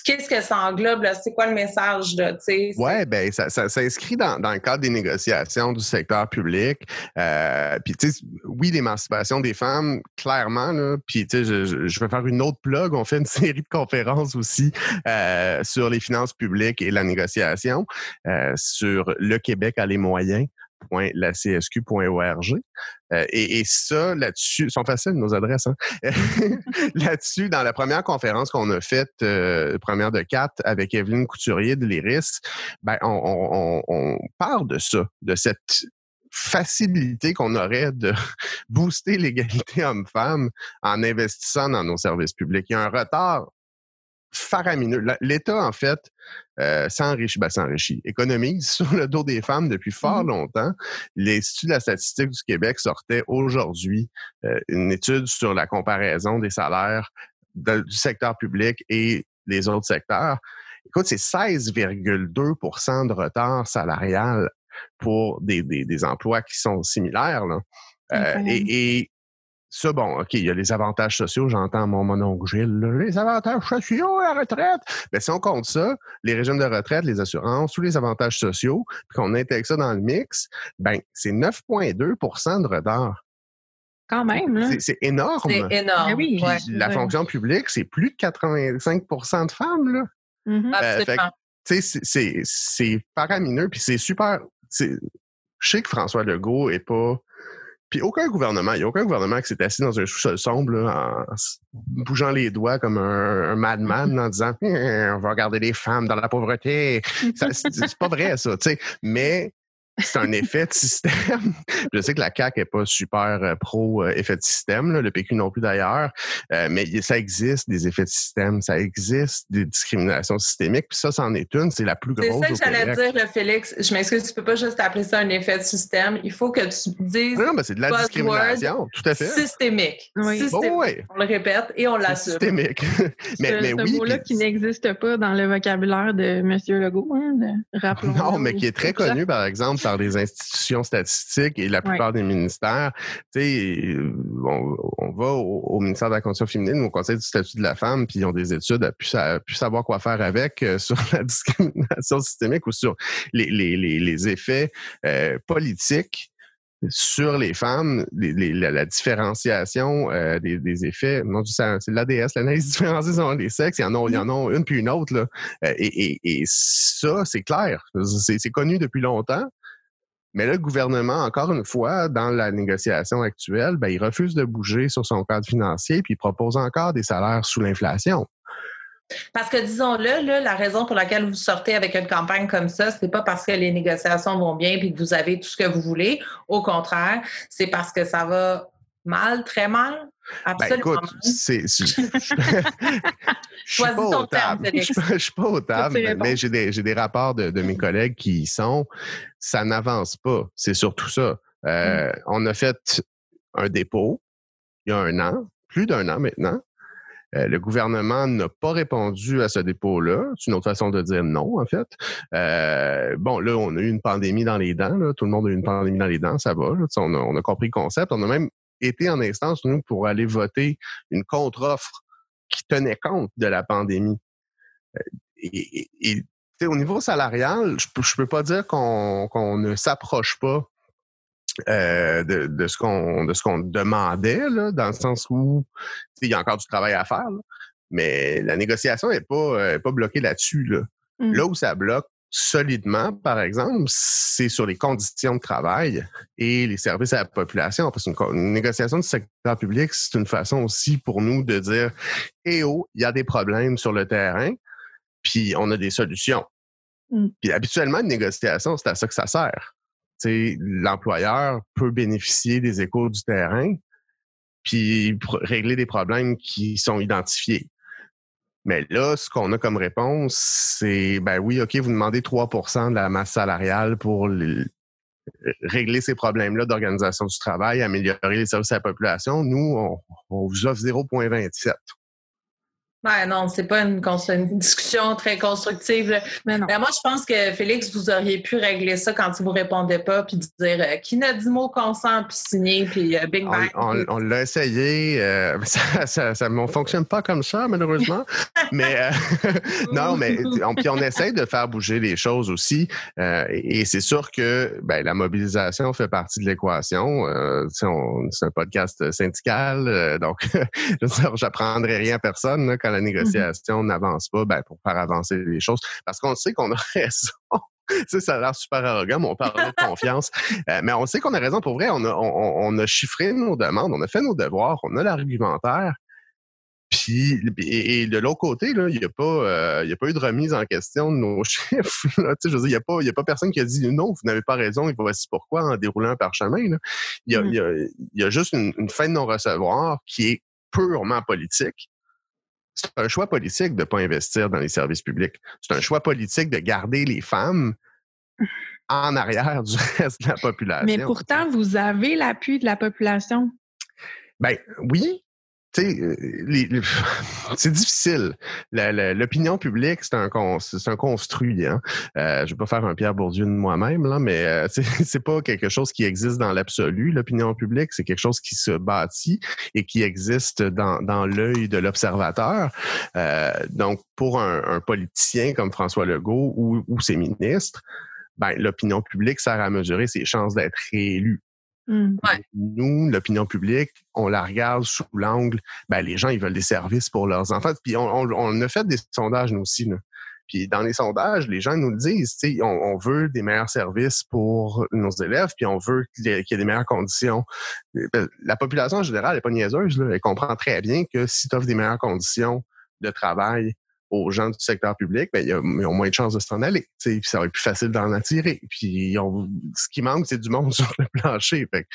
qu'est-ce que ça englobe? C'est quoi le message? Oui, bien, ça, ça s'inscrit dans, dans, le cadre des négociations du secteur public. Euh, puis, tu sais, oui, l'émancipation des femmes, clairement. Puis, tu sais, je, je, vais faire une autre plug. On fait une série de conférences aussi euh, sur les finances publiques et la négociation, euh, sur le Québec a les moyens lacsq.org. Euh, et, et, ça, là-dessus, sont faciles nos adresses. Hein? là-dessus, dans la première conférence qu'on a faite, euh, première de quatre, avec Evelyne Couturier de l'IRIS, ben, on, on, parle de ça, de cette facilité qu'on aurait de booster l'égalité homme-femme en investissant dans nos services publics. Il y a un retard faramineux. L'État, en fait, euh, s'enrichit, ben, s'enrichit, économise sur le dos des femmes depuis fort mmh longtemps. L'Institut de la statistique du Québec sortait aujourd'hui euh, une étude sur la comparaison des salaires du secteur public et les autres secteurs. Écoute, c'est 16,2% de retard salarial pour des, des, emplois qui sont similaires. Là. Euh, et, et, ça, bon, OK, il y a les avantages sociaux, j'entends mon mononcle Gilles, les avantages sociaux, la retraite. Mais si on compte ça, les régimes de retraite, les assurances, tous les avantages sociaux, puis qu'on intègre ça dans le mix, ben c'est 9,2% de retard. Quand même, là. C'est énorme. C'est énorme. oui, la fonction publique, c'est plus de 85% de femmes, là. Mm-hmm. Euh, c'est faramineux, puis c'est super. Je sais que François Legault est pas puis aucun gouvernement, il n'y a aucun gouvernement qui s'est assis dans un sous-sol sombre en bougeant les doigts comme un, madman en disant «Hum, on va regarder les femmes dans la pauvreté. C'est pas vrai, ça, sais. Mais c'est un effet de système. je sais que la CAQ n'est pas super euh, pro euh, effet de système, le PQ non plus d'ailleurs, euh, mais ça existe des effets de système, ça existe des discriminations systémiques, puis ça, c'en est une, c'est la plus grosse. C'est ça que j'allais dire, Félix. Je m'excuse, tu peux pas juste appeler ça un effet de système. Il faut que tu dises. Non, mais c'est de la discrimination, tout à fait. Systémique. Oui. On le répète et on l'assume. Systémique. mais, mais oui. mot-là qui n'existe pas dans le vocabulaire de M. Legault, hein, Non, mais qui est très connu, par exemple, par des institutions statistiques et la plupart des ministères. Tu sais, on, on, va au, ministère de la Condition féminine, au Conseil du statut de la femme, puis ils ont des études à plus, savoir quoi faire avec euh, sur la discrimination systémique ou sur les, les, les, effets euh, politiques sur les femmes, la, différenciation euh, des, effets, non, c'est l'ADS, l'analyse différenciée selon les sexes, il y en a, il y en a une puis une autre. Là. Euh, et, et, ça, c'est clair. C'est connu depuis longtemps. Mais le gouvernement, encore une fois, dans la négociation actuelle, ben, il refuse de bouger sur son cadre financier, puis propose encore des salaires sous l'inflation. Parce que disons-le, la raison pour laquelle vous sortez avec une campagne comme ça, c'est pas parce que les négociations vont bien et que vous avez tout ce que vous voulez. Au contraire, c'est parce que ça va mal, très mal. Ben, Absolument. Ben écoute, c'est. Je suis pas au table. Je suis pas au table, mais j'ai des, des, rapports de, de, mes collègues qui y sont. Ça n'avance pas. C'est surtout ça. Euh, mm. On a fait un dépôt il y a un an, plus d'un an maintenant. Euh, le gouvernement n'a pas répondu à ce dépôt-là. C'est une autre façon de dire non, en fait. Euh, bon, là, on a eu une pandémie dans les dents. Tout le monde a eu une pandémie dans les dents, ça va. On, a, compris le concept. On a même été en instance, nous, pour aller voter une contre-offre qui tenait compte de la pandémie. Euh, et, au niveau salarial, je ne peux pas dire qu'on ne s'approche pas euh, de, ce qu'on de ce qu'on demandait, là, dans le sens où il y a encore du travail à faire, mais la négociation n'est pas, euh, pas bloquée là-dessus. Là. Mmh. là où ça bloque solidement, par exemple, c'est sur les conditions de travail et les services à la population. Parce qu'une négociation du secteur public, c'est une façon aussi pour nous de dire Eh oh, il y a des problèmes sur le terrain, puis on a des solutions. Mmh. Puis habituellement, une négociation, c'est à ça que ça sert l'employeur peut bénéficier des échos du terrain, puis régler des problèmes qui sont identifiés. Mais là, ce qu'on a comme réponse, c'est ben oui, OK, vous demandez 3% de la masse salariale pour régler ces problèmes-là d'organisation du travail, améliorer les services à la population. Nous, on, vous offre 0,27. Ouais, non, c'est pas une, une, discussion très constructive. Mais non. Ben, moi, je pense que Félix, vous auriez pu régler ça quand il vous répondait pas, puis dire euh, qui n'a dit mot consent, puis signer, puis euh, Big Bang. On, l'a essayé. Euh, ça, ça, ne fonctionne pas comme ça, malheureusement. mais non, mais on, puis on essaye de faire bouger les choses aussi. et c'est sûr que ben, la mobilisation fait partie de l'équation. c'est un podcast syndical, donc j'apprendrai rien à personne quand la mmh négociation n'avance pas, ben, pour faire avancer les choses. Parce qu'on sait qu'on a raison. sais, ça a l'air super arrogant, mais on parle de confiance. Euh, mais on sait qu'on a raison pour vrai. On a, on, a, chiffré nos demandes, on a fait nos devoirs, on a l'argumentaire. Puis, et, de l'autre côté, il n'y a, pas, euh, a pas eu de remise en question de nos chiffres. Je veux dire, il n'y a, pas, a pas personne qui a dit non, vous n'avez pas raison, et voici pourquoi en déroulant un parchemin. Il y, a, mmh. y, a, juste une, une fin de non-recevoir qui est purement politique c'est un choix politique de ne pas investir dans les services publics. C'est un choix politique de garder les femmes en arrière du reste de la population. Mais pourtant, vous avez l'appui de la population. Ben oui, euh, c'est difficile. L'opinion publique, c'est un, construit. Hein. Euh, je vais pas faire un Pierre Bourdieu de moi-même, là, mais euh, c'est pas quelque chose qui existe dans l'absolu. L'opinion publique, c'est quelque chose qui se bâtit et qui existe dans, dans l'œil de l'observateur. donc, pour un, politicien comme François Legault ou, ou ses ministres, ben, l'opinion publique sert à mesurer ses chances d'être réélu. Mmh. Nous, l'opinion publique, on la regarde sous l'angle, ben, les gens, ils veulent des services pour leurs enfants. Puis on, a fait des sondages, nous aussi. Puis dans les sondages, les gens nous le disent, on, on veut des meilleurs services pour nos élèves, puis on veut qu'il y, ait des meilleures conditions. Ben, la population en général n'est pas niaiseuse, elle comprend très bien que si tu offres des meilleures conditions de travail aux gens du secteur public, ben, ils ont moins de chances de s'en aller. Puis ça va être plus facile d'en attirer. Puis ce qui manque, c'est du monde sur le plancher. Fait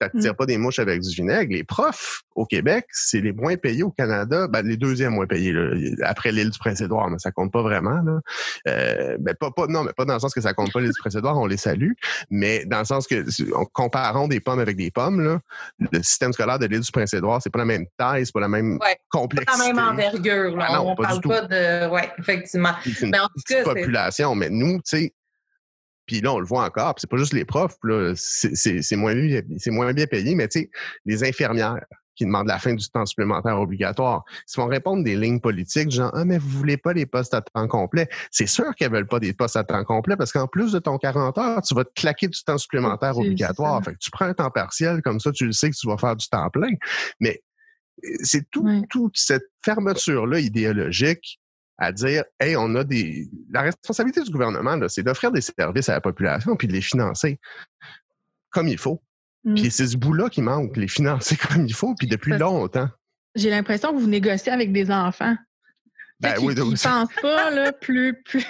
t'attires mmh. pas des mouches avec du vinaigre. Les profs au Québec, c'est les moins payés au Canada, ben, les deuxièmes moins payés là, après l'île du Prince-Édouard, mais ça compte pas vraiment. Là. Euh, ben, pas, pas, non, mais pas dans le sens que ça compte pas l'île du Prince-Édouard, on les salue, mais dans le sens que comparons des pommes avec des pommes, là, le système scolaire de l'île du Prince-Édouard, c'est pas la même taille, c'est pas la même complexité. Pas la même envergure. Là. Ah on pas parle pas de, ouais, effectivement. C'est une mais en tout cas, population, mais nous, tu sais, Puis là, on le voit encore, c'est pas juste les profs, c'est moins, moins bien payé, mais tu sais, les infirmières, qui demandent la fin du temps supplémentaire obligatoire. Ils vont répondre des lignes politiques, genre Ah, mais vous voulez pas les postes à temps complet. C'est sûr qu'elles veulent pas des postes à temps complet parce qu'en plus de ton 40 heures, tu vas te claquer du temps supplémentaire obligatoire. Fait que tu prends un temps partiel, comme ça, tu le sais que tu vas faire du temps plein. Mais euh, c'est tout, toute cette fermeture-là idéologique à dire Hey, on a des. La responsabilité du gouvernement, c'est d'offrir des services à la population puis de les financer comme il faut. Puis mmh. c'est ce bout-là qui manque, les financer comme il faut, puis depuis longtemps. J'ai l'impression que vous négociez avec des enfants. Ben oui. Ils ne pensent pas là, plus, plus,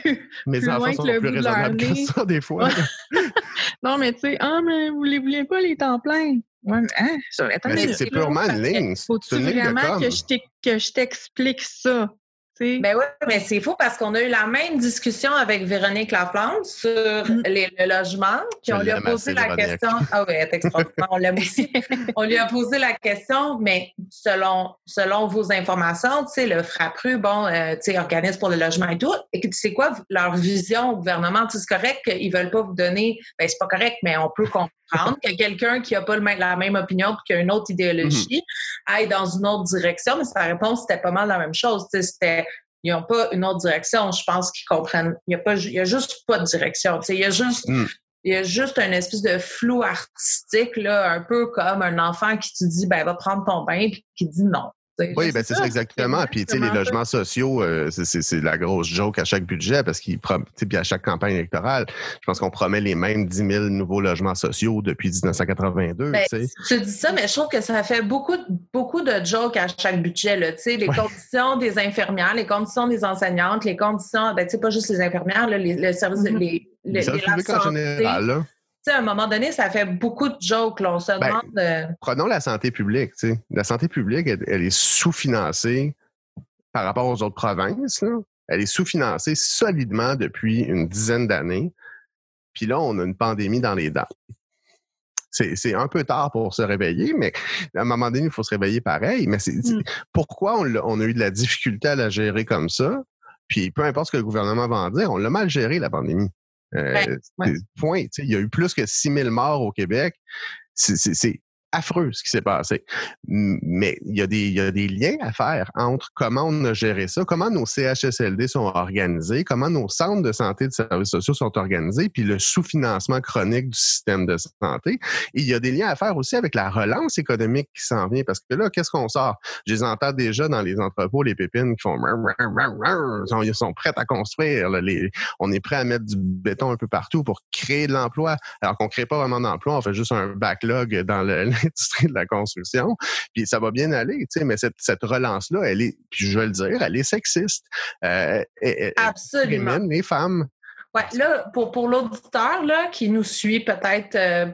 Mes plus enfants sont plus raisonnables que ça, des fois. non, mais tu sais, ah, mais vous ne voulez pas les temps pleins. Ouais, hein? c'est purement une ligne. Faut-tu vraiment que je t'explique ça? Ben oui, mais c'est faux parce qu'on a eu la même discussion avec Véronique Laplante sur mm. les, le logement. Puis on lui a posé la question. Ah oui, extraordinaire, on l'aime aussi. on lui a posé la question, mais selon, selon vos informations, tu sais, le FRAPRU, bon, euh, tu sais, organisme pour le logement et tout, et c'est quoi leur vision au gouvernement? C'est correct qu'ils veulent pas vous donner, ben c'est pas correct, mais on peut comprendre que quelqu'un qui n'a pas la même opinion et qui a une autre idéologie mm-hmm. aille dans une autre direction, mais sa réponse, c'était pas mal la même chose. C'était ils n'ont pas une autre direction. Je pense qu'ils comprennent. Il n'y a, a juste pas de direction. Il y a juste. Mm. Il y a juste un espèce de flou artistique, là, un peu comme un enfant qui te dit ben va prendre ton bain puis qui dit non. Oui, ben c'est ça exactement. Puis tu sais, les logements sociaux, euh, c'est la grosse joke à chaque budget parce qu'ils puis à chaque campagne électorale, je pense qu'on promet les mêmes 10 000 nouveaux logements sociaux depuis 1982. Ben, tu dis ça, mais je trouve que ça fait beaucoup, beaucoup de jokes à chaque budget. Là, les conditions des infirmières, les conditions des enseignantes, les conditions, ben, pas juste les infirmières, là, les, le service, mm-hmm. les, les, général. Là à un moment donné, ça fait beaucoup de jokes. on se ben, demande. Euh, prenons la santé publique. La santé publique, elle, est sous-financée par rapport aux autres provinces. Elle est sous-financée solidement depuis une dizaine d'années. Puis là, on a une pandémie dans les dents. C'est un peu tard pour se réveiller, mais à un moment donné, il faut se réveiller pareil. Mais c'est mm. pourquoi on, on, a eu de la difficulté à la gérer comme ça? Puis peu importe ce que le gouvernement va en dire, on l'a mal géré, la pandémie. Euh, point. Il y a eu plus que 6000 morts au Québec. C'est affreux ce qui s'est passé. Mais il y, a des, il y a des liens à faire entre comment on a géré ça, comment nos CHSLD sont organisés, comment nos centres de santé de services sociaux sont organisés, puis le sous-financement chronique du système de santé. il y a des liens à faire aussi avec la relance économique qui s'en vient, parce que là, qu'est-ce qu'on sort? Je les entends déjà dans les entrepôts, les pépines qui font ils sont prêts à construire. on est prêt à mettre du béton un peu partout pour créer de l'emploi, alors qu'on ne crée pas vraiment d'emploi, on fait juste un backlog dans le, l'industrie de la construction. Puis ça va bien aller, tu sais, mais cette, cette relance-là, elle est, puis je vais le dire, elle est sexiste. Euh, Absolument. les femmes Ouais, là, pour, pour l'auditeur là, qui nous suit peut-être euh,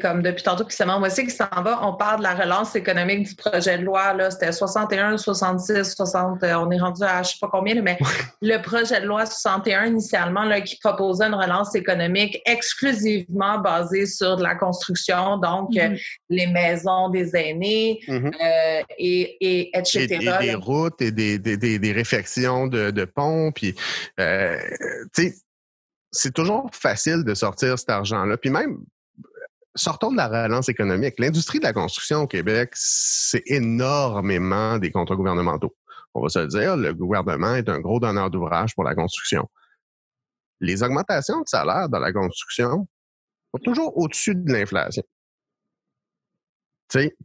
comme depuis tantôt qui se moi aussi qui s'en va, on parle de la relance économique du projet de loi. Là, c'était 61, 66, 60, on est rendu à je sais pas combien, mais le projet de loi 61 initialement là, qui proposait une relance économique exclusivement basée sur de la construction, donc mm-hmm. les maisons des aînés mm-hmm. euh, et, et, etc. Et, des routes et des, des, des, des réfections de, de ponts. Puis, euh, tu sais, c'est toujours facile de sortir cet argent-là. Puis même, sortons de la relance économique. L'industrie de la construction au Québec, c'est énormément des contrats gouvernementaux. On va se le dire, le gouvernement est un gros donneur d'ouvrage pour la construction. Les augmentations de salaire dans la construction sont toujours au-dessus de l'inflation.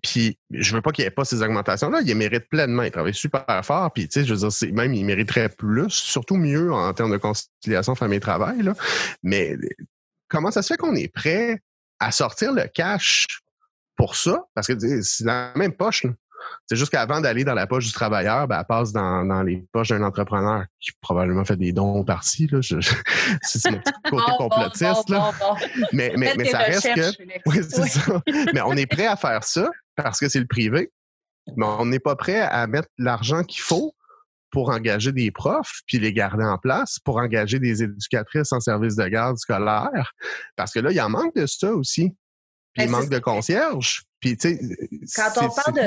Puis je veux pas qu'il n'y ait pas ces augmentations-là. Il mérite pleinement. Il travaille super fort. Puis, je veux dire, même, il mériterait plus, surtout mieux en termes de conciliation famille-travail. Mais comment ça se fait qu'on est prêt à sortir le cash pour ça? Parce que c'est dans la même poche. C'est juste qu'avant d'aller dans la poche du travailleur, ben, elle passe dans, les poches d'un entrepreneur qui probablement fait des dons partis. C'est mon petit côté complotiste. là. Mais, mais, mais ça reste que. Oui, c'est ça. Mais on est prêt à faire ça parce que c'est le privé. Mais on n'est pas prêt à mettre l'argent qu'il faut pour engager des profs, puis les garder en place, pour engager des éducatrices en service de garde scolaire. Parce que là, il y en manque de ça aussi. Il ben, manque de concierge. Puis, tu sais. Quand on parle de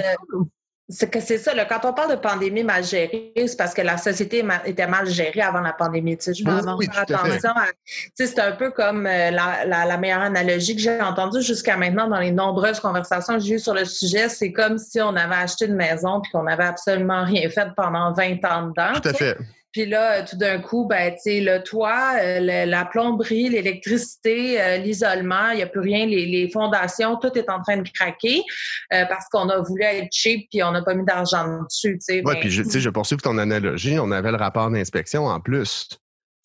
c'est que c'est ça. quand on parle de pandémie mal gérée, c'est parce que la société était mal gérée avant la pandémie. Tu sais, je pense oui, faire attention à. c'est un peu comme euh, la, meilleure analogie que j'ai entendue jusqu'à maintenant dans les nombreuses conversations que j'ai eues sur le sujet. C'est comme si on avait acheté une maison puis qu'on n'avait absolument rien fait pendant 20 ans dedans. Tout à fait. Puis là, tout d'un coup, ben, le toit, euh, la plomberie, l'électricité, euh, l'isolement, il n'y a plus rien, les, fondations, tout est en train de craquer euh, parce qu'on a voulu être cheap puis on n'a pas mis d'argent dessus. Oui, puis je, je poursuis ton analogie, on avait le rapport d'inspection en plus.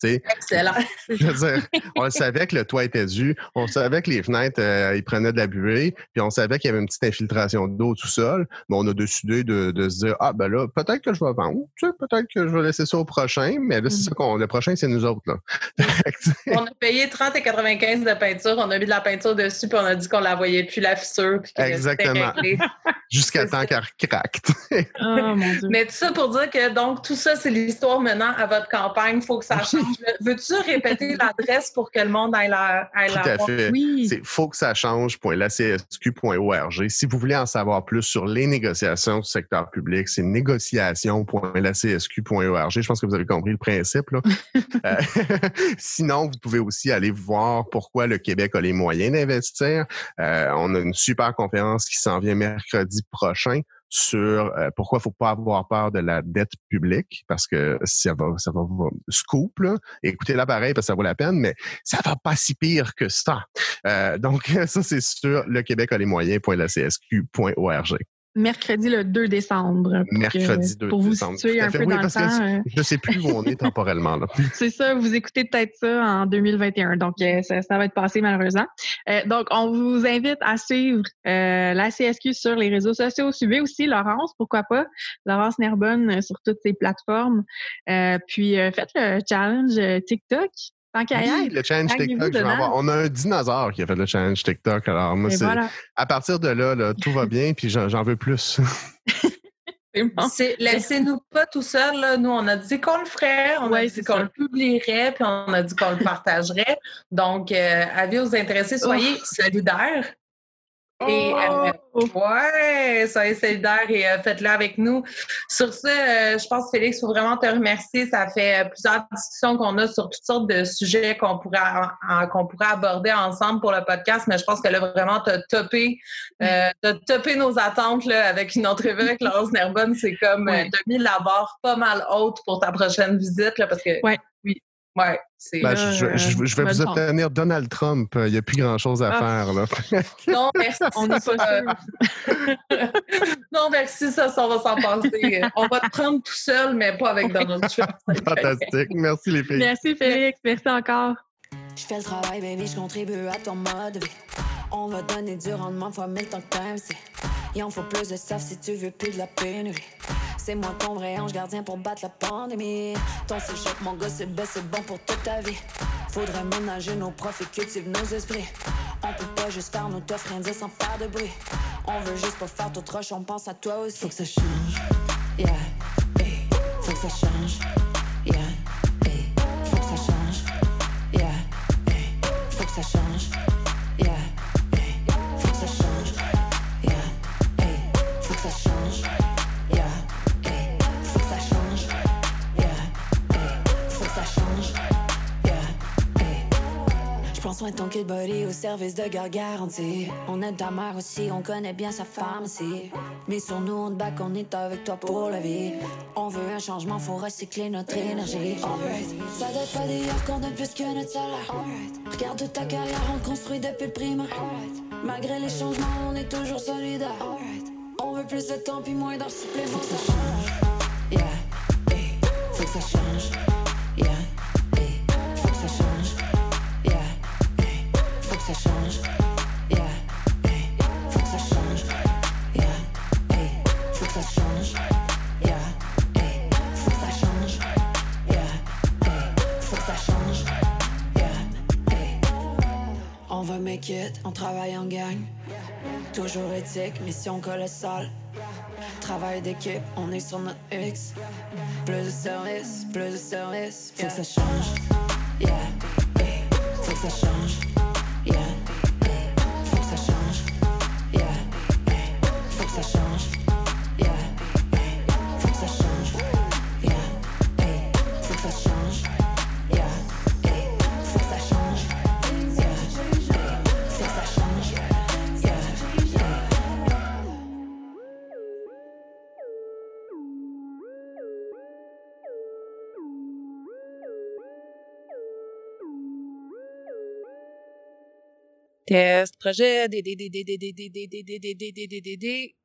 Excellent. je veux dire, on savait que le toit était dû, on savait que les fenêtres, euh, ils prenaient de la buée, puis on savait qu'il y avait une petite infiltration d'eau tout seul, mais on a décidé de, de, se dire, ah ben là, peut-être que je vais vendre, peut-être que je vais laisser ça au prochain, mais là, c'est ça mm. qu'on, le prochain, c'est nous autres. Là. on a payé 30 et 95 de peinture, on a mis de la peinture dessus, puis on a dit qu'on la voyait plus, la fissure. Puis Exactement. Jusqu'à temps qu'elle craque. oh, mais tout ça pour dire que, donc, tout ça, c'est l'histoire menant à votre campagne, il faut que ça change Veux-tu répéter l'adresse pour que le monde aille la, aille Tout à fait. Oui. C'est faut que ça change.lacsq.org. Si vous voulez en savoir plus sur les négociations du secteur public, c'est négociation.lacsq.org. Je pense que vous avez compris le principe. Euh, sinon, vous pouvez aussi aller voir pourquoi le Québec a les moyens d'investir. Euh, on a une super conférence qui s'en vient mercredi prochain sur euh, pourquoi il faut pas avoir peur de la dette publique parce que ça va ça va scoop là. écoutez l'appareil parce que ça vaut la peine mais ça va pas si pire que ça. Euh, donc ça c'est sur le Québec a mercredi le 2 décembre. Mercredi 2 pour vous situer un peu dans le temps. Euh. Je ne sais plus où on est temporellement. C'est ça, vous écoutez peut-être ça en 2021, donc euh, ça, va être passé malheureusement. Euh, donc, on vous invite à suivre la CSQ sur les réseaux sociaux. Suivez aussi Laurence, pourquoi pas, Laurence Nerbonne sur toutes ces plateformes. puis, faites le challenge TikTok. Tant oui, le challenge TikTok, je vais avoir. On a un dinosaure qui a fait le challenge TikTok. Alors, moi, c'est. À partir de là, tout va bien, puis j'en veux plus. Laissez-nous pas tout seul. Nous, on a dit qu'on le ferait, on a dit qu'on le publierait, puis on a dit qu'on le partagerait. Donc, euh, avis aux intéressés, soyez solidaires. Et euh, oh! ouais, soyez solidaires et euh, faites-le avec nous. Sur ce, euh, je pense, Félix, il faut vraiment te remercier. Ça fait plusieurs discussions qu'on a sur toutes sortes de sujets qu'on pourrait, qu'on pourrait aborder ensemble pour le podcast, mais je pense que là, vraiment, tu as topé, topé nos attentes là, avec une entrevue avec Laurence Nerbonne. C'est comme, tu as mis la barre pas mal haute pour ta prochaine visite, là, parce que ouais. Ben, je, vais vous obtenir Donald Trump. Il n'y a plus grand-chose à ah. faire. Là. non, merci. On n'est pas non, merci, ça, ça va s'en passer. On va te prendre tout seul, mais pas avec Donald Trump. Fantastique. Merci, les filles. Merci, Félix. Merci encore. Je fais le travail, baby, je contribue à ton mode On va donner du rendement fois mille temps que t'aimes, Il en faut plus de stuff si tu veux plus de la pénurie. C'est moi ton vrai ange gardien pour battre la pandémie. Ton choc, mon gars, c'est c'est bon pour toute ta vie. Faudrait ménager nos profits, cultiver nos esprits. On peut pas juste faire nos toffes, rien dire sans faire de bruit. On veut juste pas faire tout roche, on pense à toi aussi. Faut que ça change, yeah, hey. Faut que ça change, yeah, soin de ton kid body au service de gars garanti. On aide ta mère aussi, on connaît bien sa pharmacie. Mais sur nous, on te back, on est avec toi pour la vie. On veut un changement, faut recycler notre énergie. Ça doit pas d'hier qu'on donne plus que notre salaire. Regarde toute ta carrière, on construit depuis le primaire. Malgré les changements, on est toujours solidaires. On veut plus de temps, puis moins d'heures supplémentaires. Yeah, faut que ça change. Yeah. On travaille en gang. Toujours éthique, mission colossale. Travail d'équipe, on est sur notre X. Plus de service, plus de service. Faut que ça change. Yeah, hey, faut que ça change. Test, projet, des, des, des, des, des, des, des, des, des, des, des, des, des, des,